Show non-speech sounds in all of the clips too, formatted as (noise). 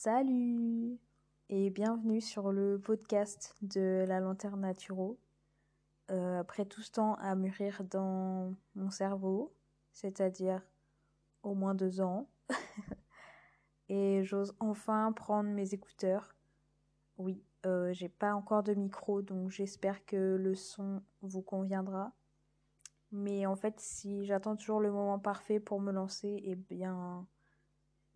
Salut et bienvenue sur le podcast de la lanterne naturo. Euh, après tout ce temps à mûrir dans mon cerveau, c'est-à-dire au moins deux ans, (laughs) et j'ose enfin prendre mes écouteurs. Oui, euh, j'ai pas encore de micro, donc j'espère que le son vous conviendra. Mais en fait, si j'attends toujours le moment parfait pour me lancer, eh bien,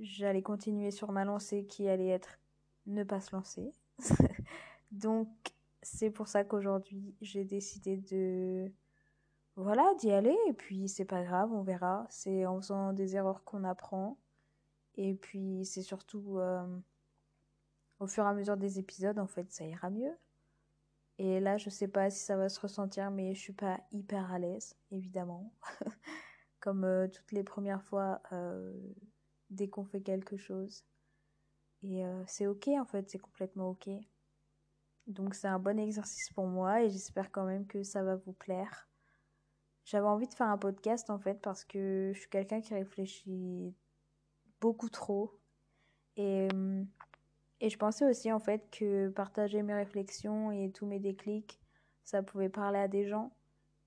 j'allais continuer sur ma lancée qui allait être ne pas se lancer. (laughs) Donc, c'est pour ça qu'aujourd'hui, j'ai décidé de voilà, d'y aller et puis c'est pas grave, on verra, c'est en faisant des erreurs qu'on apprend et puis c'est surtout euh, au fur et à mesure des épisodes en fait, ça ira mieux. Et là, je sais pas si ça va se ressentir mais je suis pas hyper à l'aise, évidemment. (laughs) Comme euh, toutes les premières fois euh, dès qu'on fait quelque chose. Et euh, c'est ok en fait, c'est complètement ok. Donc c'est un bon exercice pour moi et j'espère quand même que ça va vous plaire. J'avais envie de faire un podcast en fait parce que je suis quelqu'un qui réfléchit beaucoup trop. Et, euh, et je pensais aussi en fait que partager mes réflexions et tous mes déclics, ça pouvait parler à des gens.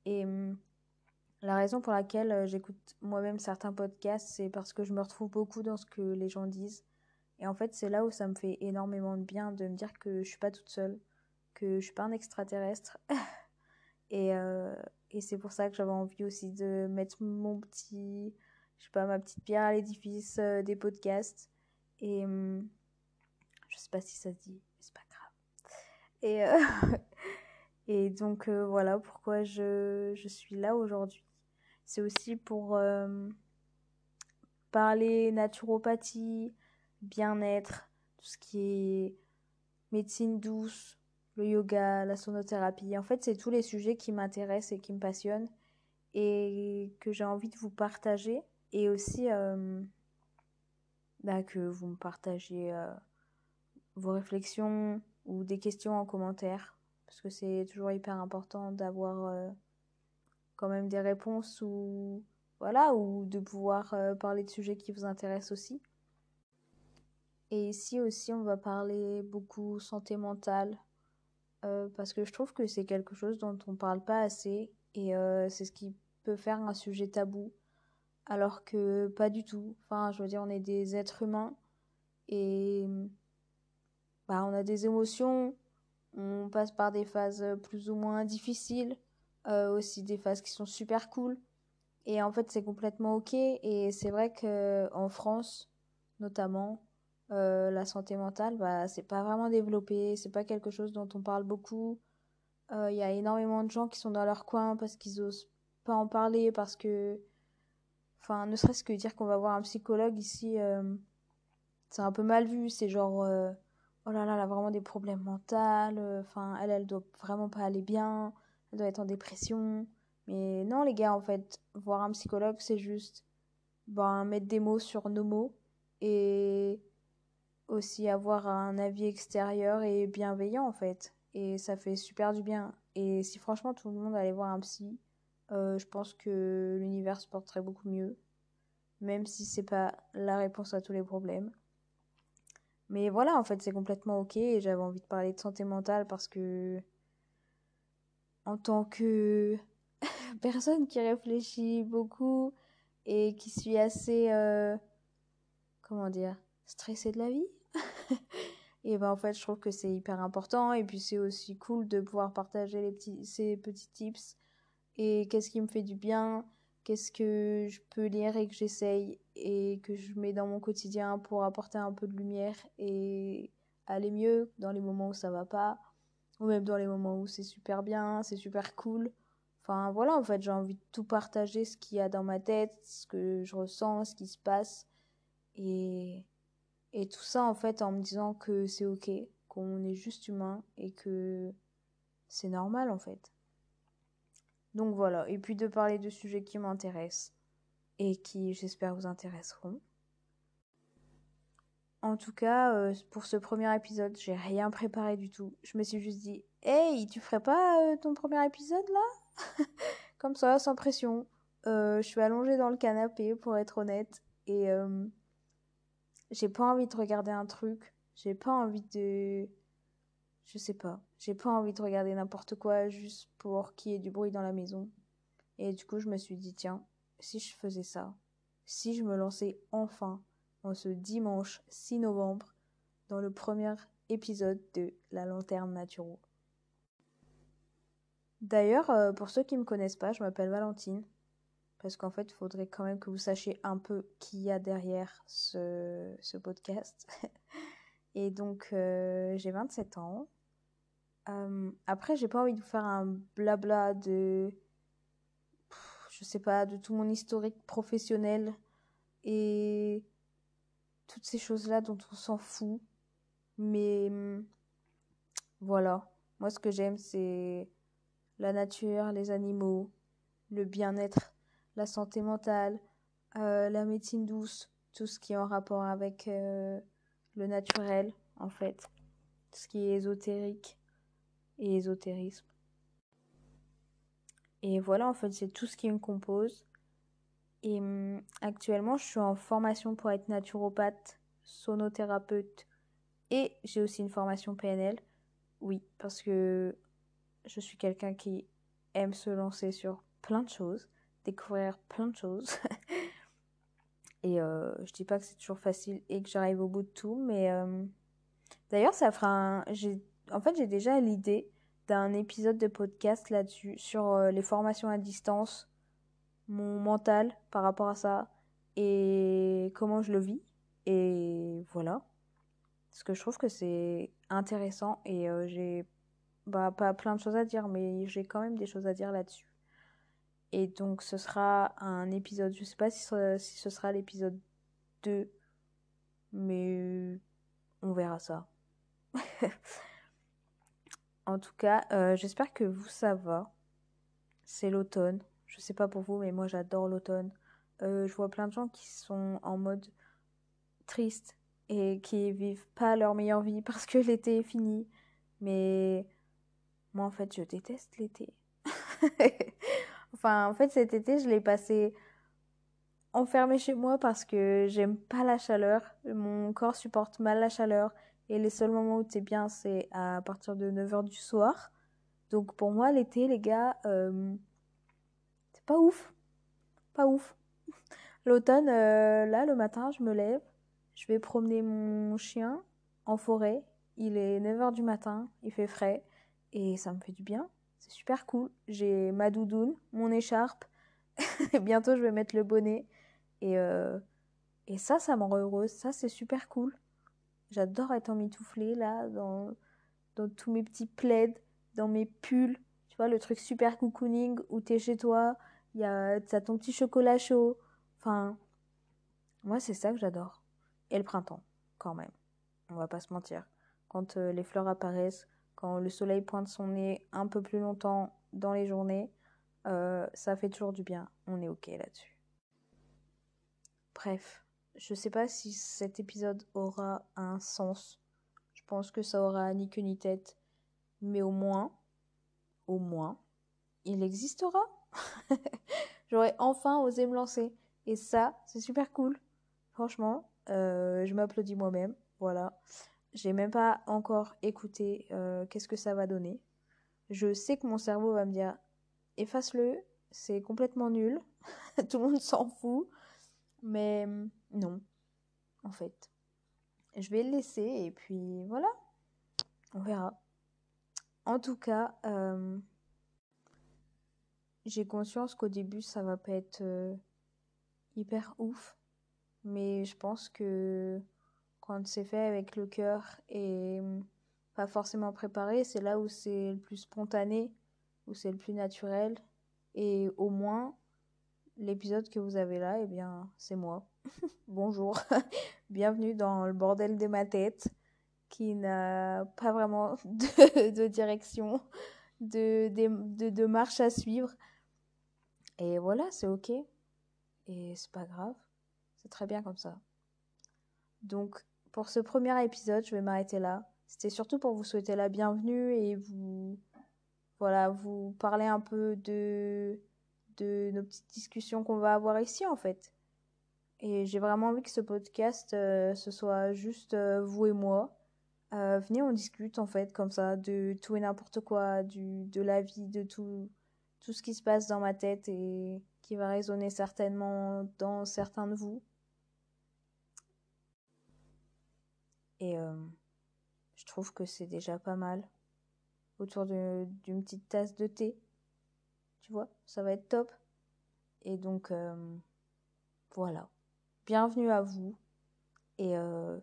Et euh, la raison pour laquelle euh, j'écoute moi-même certains podcasts, c'est parce que je me retrouve beaucoup dans ce que les gens disent. Et en fait, c'est là où ça me fait énormément de bien de me dire que je suis pas toute seule, que je suis pas un extraterrestre. (laughs) et euh, et c'est pour ça que j'avais envie aussi de mettre mon petit, je sais pas, ma petite pierre à l'édifice euh, des podcasts. Et hum, je sais pas si ça se dit, mais c'est pas grave. Et, (laughs) donc voilà pourquoi je suis là aujourd'hui. C'est aussi pour euh, parler naturopathie, bien-être, tout ce qui est médecine douce, le yoga, la sonothérapie. En fait, c'est tous les sujets qui m'intéressent et qui me passionnent et que j'ai envie de vous partager. Et aussi euh, bah, que vous me partagez euh, vos réflexions ou des questions en commentaire. Parce que c'est toujours hyper important d'avoir quand même des réponses ou voilà ou de pouvoir euh, parler de sujets qui vous intéressent aussi. Et ici aussi, on va parler beaucoup santé mentale euh, parce que je trouve que c'est quelque chose dont on parle pas assez et euh, c'est ce qui peut faire un sujet tabou alors que pas du tout. Enfin, je veux dire, on est des êtres humains et bah, on a des émotions, on passe par des phases plus ou moins difficiles euh, aussi des phases qui sont super cool. Et en fait, c'est complètement ok. Et c'est vrai que en France, notamment, euh, la santé mentale, bah, c'est pas vraiment développé. C'est pas quelque chose dont on parle beaucoup. Euh, il y a énormément de gens qui sont dans leur coin parce qu'ils osent pas en parler, parce que, enfin, ne serait-ce que dire qu'on va voir un psychologue ici, c'est un peu mal vu. C'est genre, oh là là, elle a vraiment des problèmes mentaux. Enfin, elle, elle doit vraiment pas aller bien elle doit être en dépression. Mais non, les gars, en fait, voir un psychologue, c'est juste ben, mettre des mots sur nos mots et aussi avoir un avis extérieur et bienveillant, en fait. Et ça fait super du bien. Et si franchement tout le monde allait voir un psy, euh, je pense que l'univers se porterait beaucoup mieux. Même si c'est pas la réponse à tous les problèmes. Mais voilà, en fait, c'est complètement ok. Et j'avais envie de parler de santé mentale parce que en tant que (laughs) personne qui réfléchit beaucoup et qui suis assez, euh, comment dire, stressée de la vie. (laughs) et ben en fait, je trouve que c'est hyper important. Et puis c'est aussi cool de pouvoir partager les petits, ces petits tips. Et qu'est-ce qui me fait du bien, qu'est-ce que je peux lire et que j'essaye et que je mets dans mon quotidien pour apporter un peu de lumière et aller mieux dans les moments où ça va pas? Ou même dans les moments où c'est super bien, c'est super cool. Enfin voilà, en fait, j'ai envie de tout partager, ce qu'il y a dans ma tête, ce que je ressens, ce qui se passe. Et, et tout ça, en fait, en me disant que c'est ok, qu'on est juste humain et que c'est normal, en fait. Donc voilà, et puis de parler de sujets qui m'intéressent et qui, j'espère, vous intéresseront. En tout cas, euh, pour ce premier épisode, j'ai rien préparé du tout. Je me suis juste dit, hey, tu ferais pas euh, ton premier épisode là (laughs) Comme ça, sans pression. Euh, je suis allongée dans le canapé, pour être honnête. Et, j'ai pas envie de regarder un truc, j'ai pas envie de je sais pas, j'ai pas envie de regarder n'importe quoi juste pour qu'il y ait du bruit dans la maison. Et du coup, je me suis dit tiens, si je faisais ça, si je me lançais enfin en ce dimanche 6 novembre dans le premier épisode de La Lanterne Naturo. D'ailleurs, euh, pour ceux qui ne me connaissent pas, je m'appelle Valentine. Parce qu'en fait, il faudrait quand même que vous sachiez un peu qui y a derrière ce, podcast. (laughs) Et donc, euh, j'ai 27 ans. Euh, après, j'ai pas envie de vous faire un blabla de. Je sais pas, de tout mon historique professionnel et toutes ces choses-là dont on s'en fout. Mais voilà. Moi, ce que j'aime, c'est la nature, les animaux, le bien-être la santé mentale, euh, la médecine douce, tout ce qui est en rapport avec euh, le naturel, en fait, tout ce qui est ésotérique et ésotérisme. Et voilà, en fait, c'est tout ce qui me compose. Et hum, actuellement, je suis en formation pour être naturopathe, sonothérapeute et j'ai aussi une formation PNL. Oui, parce que je suis quelqu'un qui aime se lancer sur plein de choses découvrir plein de choses. (laughs) et euh, je dis pas que c'est toujours facile et que j'arrive au bout de tout, mais euh, d'ailleurs, ça fera un. En fait, j'ai déjà l'idée d'un épisode de podcast là-dessus, sur euh, les formations à distance, mon mental par rapport à ça et comment je le vis. Et voilà. Parce que je trouve que c'est intéressant et euh, j'ai bah, pas plein de choses à dire, mais j'ai quand même des choses à dire là-dessus. Et donc ce sera un épisode, je sais pas si ce, si ce sera l'épisode 2, mais on verra ça. (laughs) en tout cas, euh, j'espère que vous ça va. C'est l'automne. Je sais pas pour vous, mais moi j'adore l'automne. Euh, je vois plein de gens qui sont en mode triste et qui vivent pas leur meilleure vie parce que l'été est fini. Mais moi en fait je déteste l'été. (laughs) Enfin, en fait, cet été, je l'ai passé enfermé chez moi parce que j'aime pas la chaleur. Mon corps supporte mal la chaleur. Et les seuls moments où c'est bien, c'est à partir de 9h du soir. Donc pour moi, l'été, les gars, euh, pas ouf. Pas ouf. L'automne, euh, là, le matin, je me lève. Je vais promener mon chien en forêt. Il est 9h du matin, il fait frais. Et ça me fait du bien super cool. J'ai ma doudoune, mon écharpe. (laughs) Bientôt, je vais mettre le bonnet. Et, euh, et ça, ça me rend heureuse. Ça, c'est super cool. J'adore être emmitouflée là, dans, dans tous mes petits plaids, dans mes pulls. Tu vois, le truc super cocooning où t'es chez toi, il y a ton petit chocolat chaud. Enfin, moi, c'est ça que j'adore. Et le printemps, quand même. On va pas se mentir. Quand euh, les fleurs apparaissent, quand le soleil pointe son nez un peu plus longtemps dans les journées, euh, ça fait toujours du bien. On est ok là-dessus. Bref, je sais pas si cet épisode aura un sens. Je pense que ça aura ni queue ni tête. Mais au moins, au moins, il existera. (laughs) J'aurais enfin osé me lancer. Et ça, c'est super cool. Franchement, euh, je m'applaudis moi-même. Voilà. J'ai même pas encore écouté euh, qu'est-ce que ça va donner. Je sais que mon cerveau va me dire efface-le, c'est complètement nul, (laughs) tout le monde s'en fout. Mais mm, non, en fait. Je vais le laisser et puis voilà, on verra. En tout cas, euh, j'ai conscience qu'au début ça va pas être euh, hyper ouf, mais je pense que quand c'est fait avec le cœur et hum, pas forcément préparé, c'est là où c'est le plus spontané, où c'est le plus naturel. Et au moins, l'épisode que vous avez là, eh bien, c'est moi. (laughs) Bonjour, (laughs) bienvenue dans le bordel de ma tête qui n'a pas vraiment (laughs) de, direction, de, de, de, marche à suivre. Et voilà, c'est ok. Et c'est pas grave. C'est très bien comme ça. Donc, pour ce premier épisode, je vais m'arrêter là. C'était surtout pour vous souhaiter la bienvenue et vous voilà, vous parler un peu de de nos petites discussions qu'on va avoir ici en fait. Et j'ai vraiment envie que ce podcast, euh, ce soit juste euh, vous et moi. Euh, venez, on discute en fait, comme ça, de tout et n'importe quoi, du, de la vie, de tout, tout ce qui se passe dans ma tête et qui va résonner certainement dans certains de vous. Et je trouve que c'est déjà pas mal. Autour d'une petite tasse de thé. Tu vois, ça va être top. Et donc, voilà bienvenue à vous. Et euh,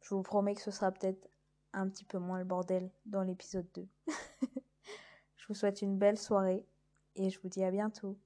je vous promets que ce sera peut-être un petit peu moins le bordel dans l'épisode 2. (laughs) je vous souhaite une belle soirée et je vous dis à bientôt.